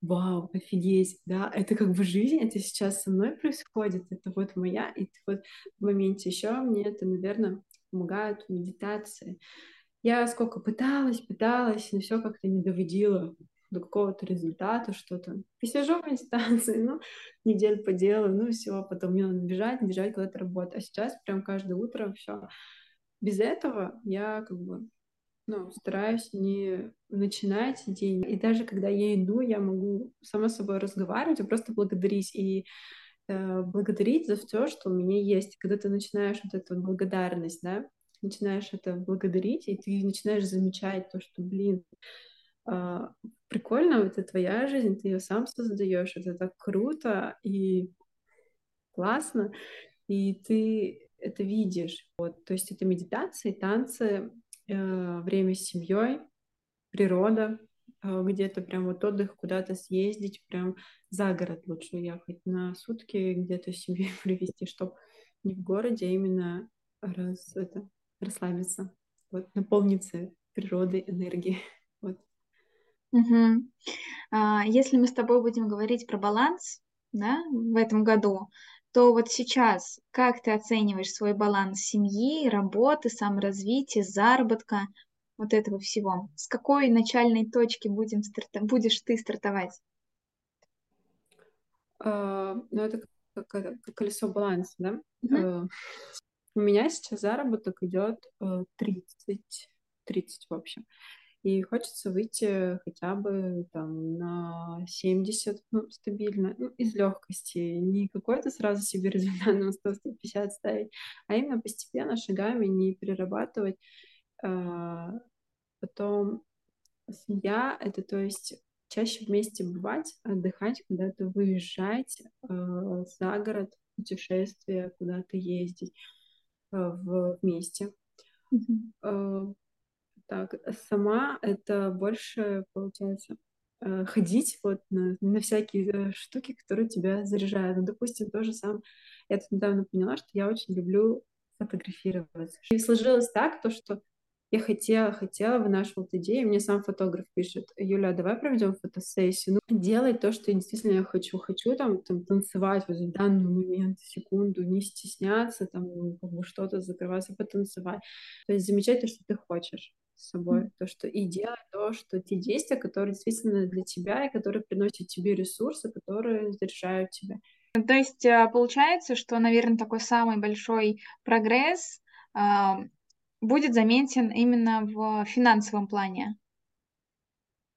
A: вау, офигеть, да, это как бы жизнь, это сейчас со мной происходит, это вот моя, и вот в моменте еще мне это, наверное, помогает медитации, я сколько пыталась, пыталась, но все как-то не доводила до какого-то результата, что-то. Посижу в инстанции, ну, неделю поделаю, ну, все, потом мне надо бежать, бежать куда-то работать. А сейчас прям каждое утро все. Без этого я как бы, ну, стараюсь не начинать день. И даже когда я иду, я могу сама с собой разговаривать и просто благодарить. И э, благодарить за все, что у меня есть. Когда ты начинаешь вот эту благодарность, да, начинаешь это благодарить, и ты начинаешь замечать то, что, блин, э, прикольно, это твоя жизнь, ты ее сам создаешь, это так круто и классно, и ты это видишь. Вот, то есть это медитации, танцы, время с семьей, природа, э, где-то прям вот отдых, куда-то съездить, прям за город лучше ехать на сутки, где-то семью привезти, чтобы не в городе, а именно раз это расслабиться, вот, наполниться природой, энергией. Вот.
C: Угу. А, если мы с тобой будем говорить про баланс да, в этом году, то вот сейчас как ты оцениваешь свой баланс семьи, работы, саморазвития, заработка, вот этого всего? С какой начальной точки будем старта... будешь ты стартовать?
A: Uh, ну, это как, как, как колесо баланса, да? Uh-huh. Uh, у меня сейчас заработок идет 30, 30 в общем. И хочется выйти хотя бы там на 70, ну, стабильно, ну, из легкости. Не какой-то сразу себе результат на 100-150 ставить, а именно постепенно, шагами, не перерабатывать. А, потом семья — это, то есть, чаще вместе бывать, отдыхать, куда-то выезжать э, за город, путешествия, куда-то ездить. Э, вместе. Mm-hmm. Так, сама это больше, получается, э, ходить вот на, на всякие штуки, которые тебя заряжают. Ну, допустим, тоже сам, я тут недавно поняла, что я очень люблю фотографироваться. И сложилось так, то, что я хотела, хотела, вынашивала эту идею, мне сам фотограф пишет, Юля, давай проведем фотосессию, ну, делай то, что действительно я хочу, хочу там, там танцевать вот в данный момент, секунду, не стесняться, там, ну, как бы что-то закрываться, потанцевать, то есть замечать то, что ты хочешь с собой, то, что и делать то, что те действия, которые действительно для тебя и которые приносят тебе ресурсы, которые заряжают тебя.
C: То есть э, получается, что, наверное, такой самый большой прогресс будет заметен именно в финансовом плане.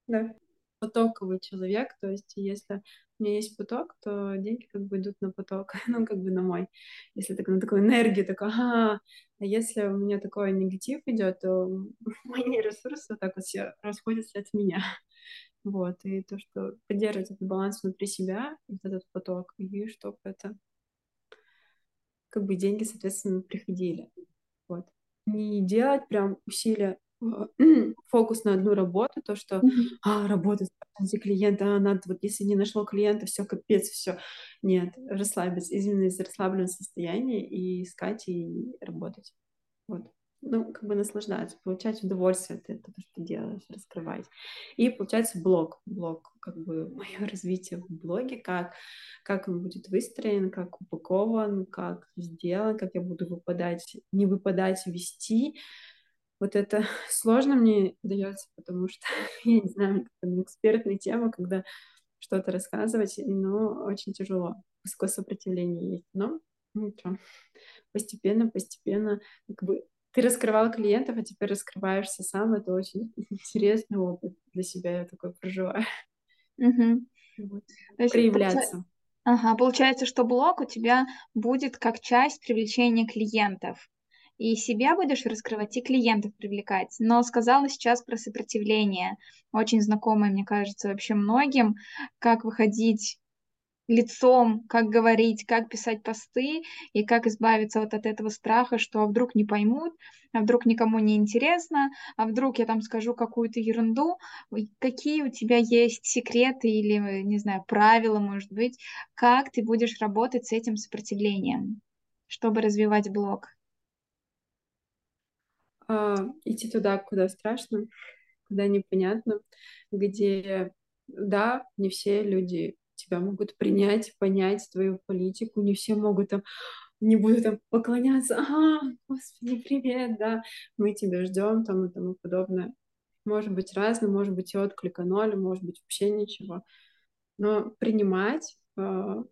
A: Да, потоковый человек, то есть если у меня есть поток, то деньги как бы идут на поток, ну, как бы на мой. Если так, на такую энергию, так, ага, а если у меня такой негатив идет, то мои ресурсы вот так вот все расходятся от меня. Вот, и то, что поддерживать этот баланс внутри себя, вот этот поток, и чтобы это, как бы деньги, соответственно, приходили. Вот не делать прям усилия а, фокус на одну работу, то, что mm-hmm. а, работать за клиента, а, надо, вот если не нашло клиента, все, капец, все. Нет, расслабиться, именно из расслабленного состояния и искать и работать. Вот ну, как бы наслаждаться, получать удовольствие от этого, что делаешь, раскрывать. И получается блог, блог, как бы мое развитие в блоге, как, как он будет выстроен, как упакован, как сделан, как я буду выпадать, не выпадать, вести. Вот это сложно мне дается, потому что, я не знаю, это экспертная тема, когда что-то рассказывать, но очень тяжело. Высокое сопротивление есть. Но ничего. Постепенно, постепенно, как бы ты раскрывал клиентов, а теперь раскрываешься сам. Это очень интересный опыт для себя, я такой проживаю.
C: Угу.
A: Вот. Проявляться.
C: Ага, получается, что блог у тебя будет как часть привлечения клиентов. И себя будешь раскрывать, и клиентов привлекать. Но сказала сейчас про сопротивление. Очень знакомое, мне кажется, вообще многим, как выходить лицом, как говорить, как писать посты и как избавиться вот от этого страха, что а вдруг не поймут, а вдруг никому не интересно, а вдруг я там скажу какую-то ерунду. Какие у тебя есть секреты или, не знаю, правила, может быть, как ты будешь работать с этим сопротивлением, чтобы развивать блог?
A: А, идти туда, куда страшно, куда непонятно, где, да, не все люди тебя могут принять, понять твою политику, не все могут там не буду там поклоняться, ага, господи, привет, да, мы тебя ждем, там и тому подобное. Может быть разным, может быть и отклика ноль, может быть вообще ничего. Но принимать, э,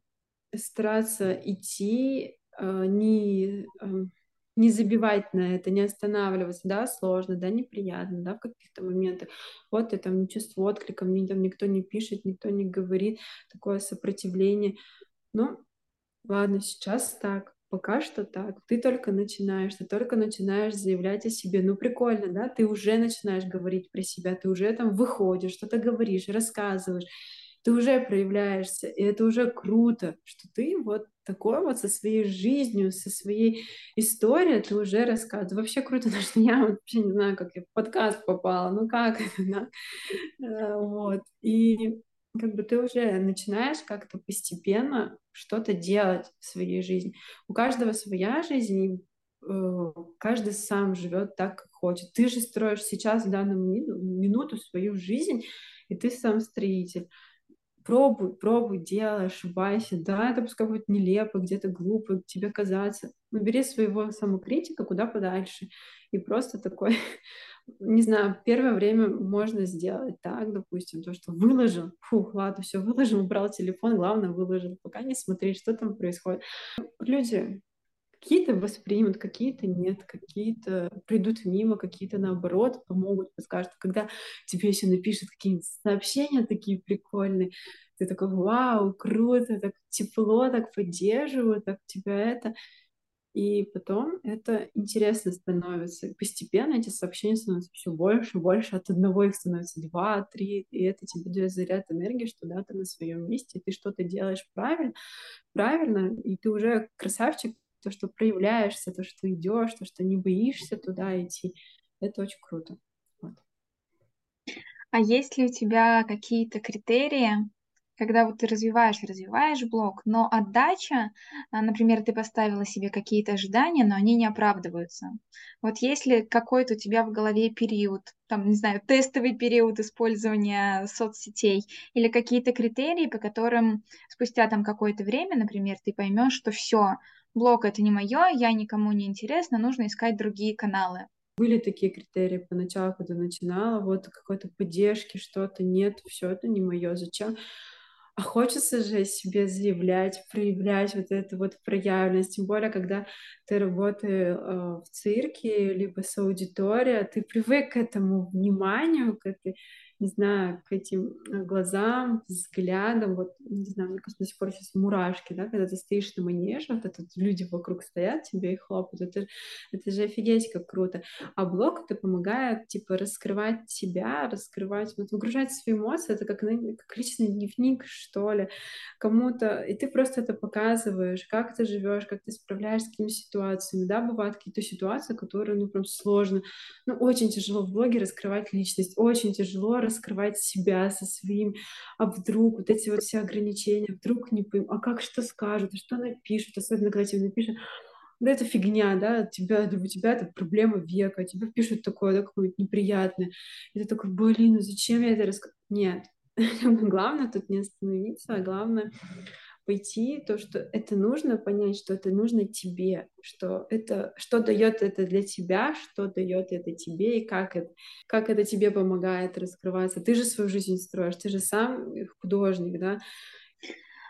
A: стараться идти, э, не э, не забивать на это, не останавливаться, да, сложно, да, неприятно, да, в каких-то моментах. Вот ты там не чувствую отклика, мне там никто не пишет, никто не говорит, такое сопротивление. Ну, ладно, сейчас так, пока что так. Ты только начинаешь, ты только начинаешь заявлять о себе. Ну, прикольно, да, ты уже начинаешь говорить про себя, ты уже там выходишь, что-то говоришь, рассказываешь ты уже проявляешься, и это уже круто, что ты вот такой вот со своей жизнью, со своей историей ты уже рассказываешь. Вообще круто, потому что я вообще не знаю, как я в подкаст попала, ну как это, да? Э, вот. И как бы ты уже начинаешь как-то постепенно что-то делать в своей жизни. У каждого своя жизнь, э, каждый сам живет так, как хочет. Ты же строишь сейчас в данную минуту свою жизнь, и ты сам строитель пробуй, пробуй, делай, ошибайся. Да, это пускай будет нелепо, где-то глупо тебе казаться. Но бери своего самокритика куда подальше. И просто такой, не знаю, первое время можно сделать так, допустим, то, что выложил, фух, ладно, все, выложил, убрал телефон, главное, выложил, пока не смотри, что там происходит. Люди, Какие-то воспримут, какие-то нет, какие-то придут мимо, какие-то наоборот помогут, подскажут. Когда тебе еще напишут какие-нибудь сообщения такие прикольные, ты такой, вау, круто, так тепло, так поддерживают, так тебя это. И потом это интересно становится. Постепенно эти сообщения становятся все больше больше. От одного их становится два, три. И это тебе дает заряд энергии, что да, ты на своем месте, ты что-то делаешь правильно, правильно, и ты уже красавчик, то, что проявляешься, то, что идешь, то, что не боишься туда идти, это очень круто. Вот.
C: А есть ли у тебя какие-то критерии, когда вот ты развиваешь, развиваешь блог, но отдача, а, например, ты поставила себе какие-то ожидания, но они не оправдываются. Вот если какой-то у тебя в голове период, там, не знаю, тестовый период использования соцсетей или какие-то критерии, по которым спустя там какое-то время, например, ты поймешь, что все, блог это не мое, я никому не интересна, нужно искать другие каналы.
A: Были такие критерии поначалу, когда начинала, вот какой-то поддержки, что-то нет, все это не мое, зачем? А хочется же себе заявлять, проявлять вот эту вот проявленность, тем более, когда ты работаешь э, в цирке, либо с аудиторией, ты привык к этому вниманию, к этой не знаю, к этим э, глазам, взглядам, вот, не знаю, мне кажется, до сих пор сейчас мурашки, да, когда ты стоишь на манеже, вот это люди вокруг стоят тебе и хлопают, это, это же офигеть как круто. А блог это помогает, типа, раскрывать себя, раскрывать, вот, выгружать свои эмоции, это как, как личный дневник, что ли, кому-то, и ты просто это показываешь, как ты живешь, как ты справляешься с какими ситуациями, да, бывают какие-то ситуации, которые, ну, прям сложно, ну, очень тяжело в блоге раскрывать личность, очень тяжело раскрывать себя со своим, а вдруг вот эти вот все ограничения, вдруг не пойму, а как что скажут, а что напишут, особенно когда тебе напишут, да это фигня, да, у тебя, у тебя это проблема века, тебе пишут такое, да, какое-то неприятное. И ты такой, блин, ну зачем я это рассказываю? Нет, главное тут не остановиться, а главное пойти, то, что это нужно понять, что это нужно тебе, что это, что дает это для тебя, что дает это тебе и как это, как это тебе помогает раскрываться. Ты же свою жизнь строишь, ты же сам художник, да?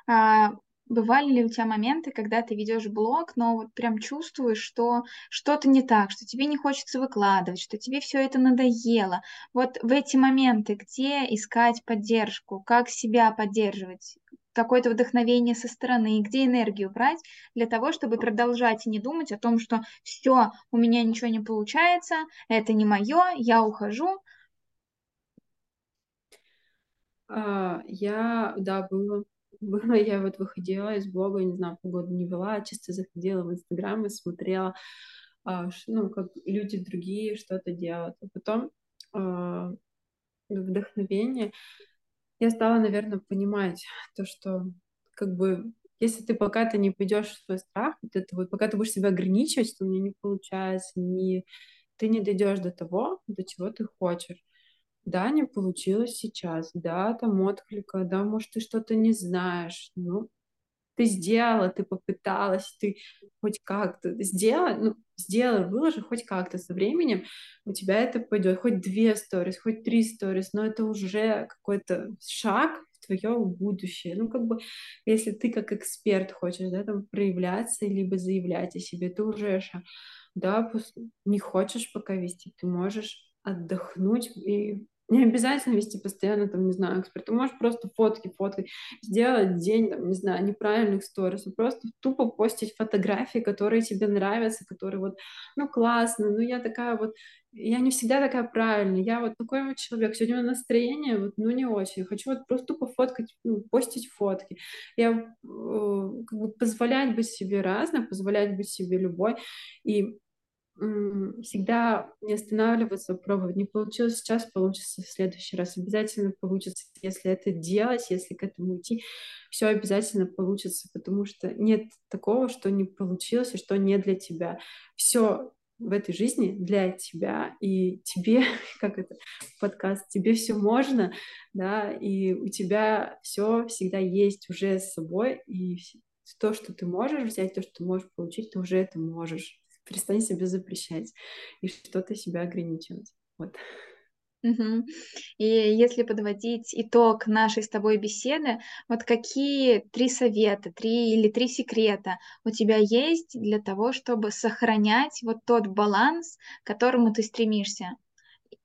C: А, бывали ли у тебя моменты, когда ты ведешь блог, но вот прям чувствуешь, что что-то не так, что тебе не хочется выкладывать, что тебе все это надоело? Вот в эти моменты, где искать поддержку, как себя поддерживать? Какое-то вдохновение со стороны, где энергию брать для того, чтобы продолжать и не думать о том, что все, у меня ничего не получается, это не мое, я ухожу.
A: А, я, да, было, было, я вот выходила из блога, не знаю, погоду не вела, а чисто заходила в Инстаграм и смотрела, а, ну, как люди другие что-то делают. А потом вдохновение я стала, наверное, понимать то, что как бы если ты пока ты не пойдешь в свой страх, вот это вот, пока ты будешь себя ограничивать, что у меня не получается, не, ты не дойдешь до того, до чего ты хочешь. Да, не получилось сейчас, да, там отклика, да, может, ты что-то не знаешь, ну, ты сделала, ты попыталась, ты хоть как-то сделала, ну, сделай, выложи хоть как-то со временем, у тебя это пойдет, хоть две сторис, хоть три сторис, но это уже какой-то шаг в твое будущее. Ну, как бы, если ты как эксперт хочешь, да, там, проявляться, либо заявлять о себе, ты уже. Да, не хочешь пока вести, ты можешь отдохнуть и не обязательно вести постоянно, там, не знаю, эксперт. Ты можешь просто фотки, фотки, сделать день, там, не знаю, неправильных сторис, просто тупо постить фотографии, которые тебе нравятся, которые вот, ну, классно, ну, я такая вот, я не всегда такая правильная, я вот такой вот человек, сегодня у меня настроение, вот, ну, не очень, хочу вот просто тупо фоткать, ну, постить фотки. Я э, как бы позволять быть себе разным, позволять быть себе любой, и всегда не останавливаться, пробовать. Не получилось сейчас, получится в следующий раз. Обязательно получится, если это делать, если к этому идти, все обязательно получится, потому что нет такого, что не получилось и что не для тебя. Все в этой жизни для тебя, и тебе, как это, подкаст, тебе все можно, да, и у тебя все всегда есть уже с собой, и то, что ты можешь взять, то, что ты можешь получить, ты уже это можешь перестань себе запрещать и что-то себя ограничивать. Вот.
C: Угу. И если подводить итог нашей с тобой беседы, вот какие три совета, три или три секрета у тебя есть для того, чтобы сохранять вот тот баланс, к которому ты стремишься?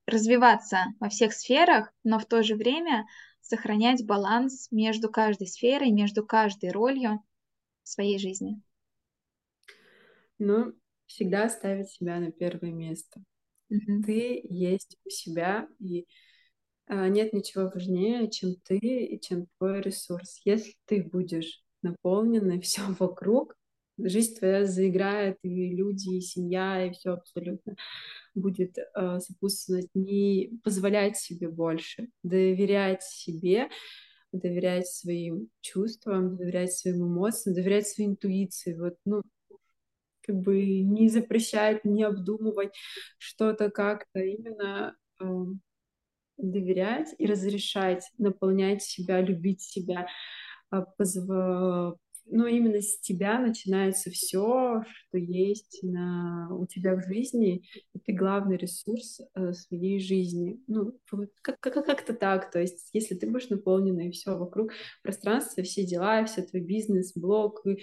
C: Развиваться во всех сферах, но в то же время сохранять баланс между каждой сферой, между каждой ролью в своей жизни.
A: Ну, всегда ставить себя на первое место. Mm-hmm. Ты есть у себя, и а, нет ничего важнее, чем ты и чем твой ресурс. Если ты будешь наполненный все вокруг, жизнь твоя заиграет, и люди, и семья, и все абсолютно будет э, сопутствовать, не позволять себе больше, доверять себе, доверять своим чувствам, доверять своим эмоциям, доверять своей интуиции. Вот, ну, как бы не запрещать, не обдумывать что-то как-то, именно э, доверять и разрешать наполнять себя, любить себя, э, позв но именно с тебя начинается все, что есть на, у тебя в жизни, и ты главный ресурс э, своей жизни. Ну, как- как- как-то так. То есть, если ты будешь наполнена, и все вокруг пространства, все дела, все твой бизнес, блог, э,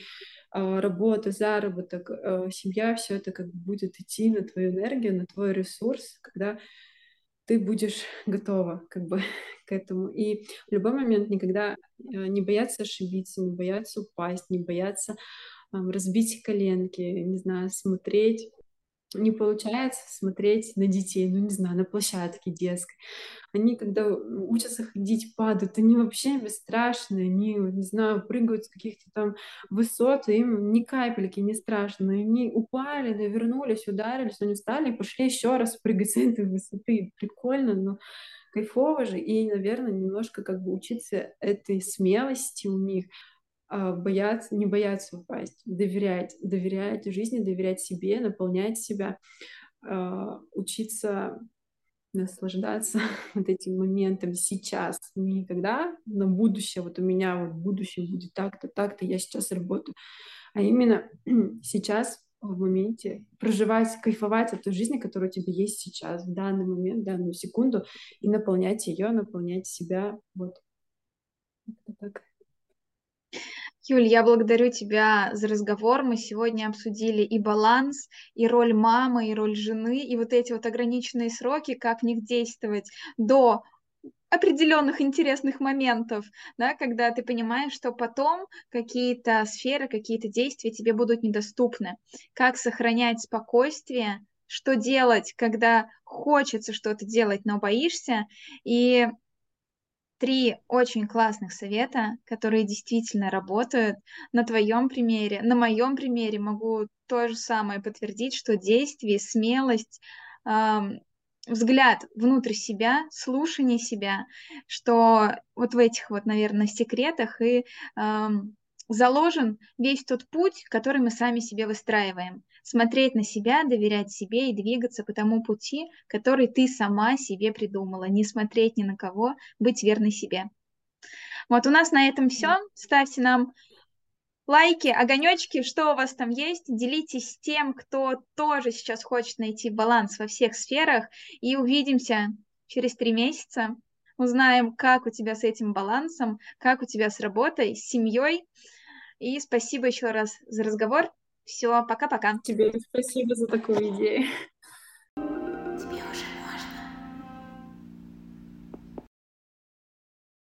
A: работа, заработок, э, семья, все это как бы будет идти на твою энергию, на твой ресурс, когда ты будешь готова как бы к этому. И в любой момент никогда э, не бояться ошибиться, не бояться упасть, не бояться разбить коленки, не знаю, смотреть не получается смотреть на детей, ну не знаю, на площадке детской. Они, когда учатся ходить, падают, они вообще бесстрашные, они, не знаю, прыгают с каких-то там высот, им ни капельки не страшно. Они упали, навернулись, ударились, они встали и пошли еще раз прыгать с этой высоты. Прикольно, но кайфово же, и, наверное, немножко как бы учиться этой смелости у них, бояться, не бояться упасть, доверять, доверять жизни, доверять себе, наполнять себя, а, учиться наслаждаться вот этим моментом сейчас, не когда на будущее, вот у меня вот будущее будет так-то, так-то, я сейчас работаю, а именно сейчас в моменте проживать, кайфовать от той жизни, которая у тебя есть сейчас, в данный момент, в данную секунду, и наполнять ее, наполнять себя, вот. так.
C: Юль, я благодарю тебя за разговор. Мы сегодня обсудили и баланс, и роль мамы, и роль жены, и вот эти вот ограниченные сроки, как в них действовать до определенных интересных моментов, да, когда ты понимаешь, что потом какие-то сферы, какие-то действия тебе будут недоступны. Как сохранять спокойствие, что делать, когда хочется что-то делать, но боишься, и три очень классных совета, которые действительно работают. На твоем примере, на моем примере могу то же самое подтвердить, что действие, смелость, эм, взгляд внутрь себя, слушание себя, что вот в этих вот, наверное, секретах и эм, заложен весь тот путь, который мы сами себе выстраиваем смотреть на себя, доверять себе и двигаться по тому пути, который ты сама себе придумала, не смотреть ни на кого, быть верной себе. Вот у нас на этом все. Ставьте нам лайки, огонечки, что у вас там есть. Делитесь с тем, кто тоже сейчас хочет найти баланс во всех сферах. И увидимся через три месяца. Узнаем, как у тебя с этим балансом, как у тебя с работой, с семьей. И спасибо еще раз за разговор. Все, пока-пока.
A: Тебе спасибо за такую идею.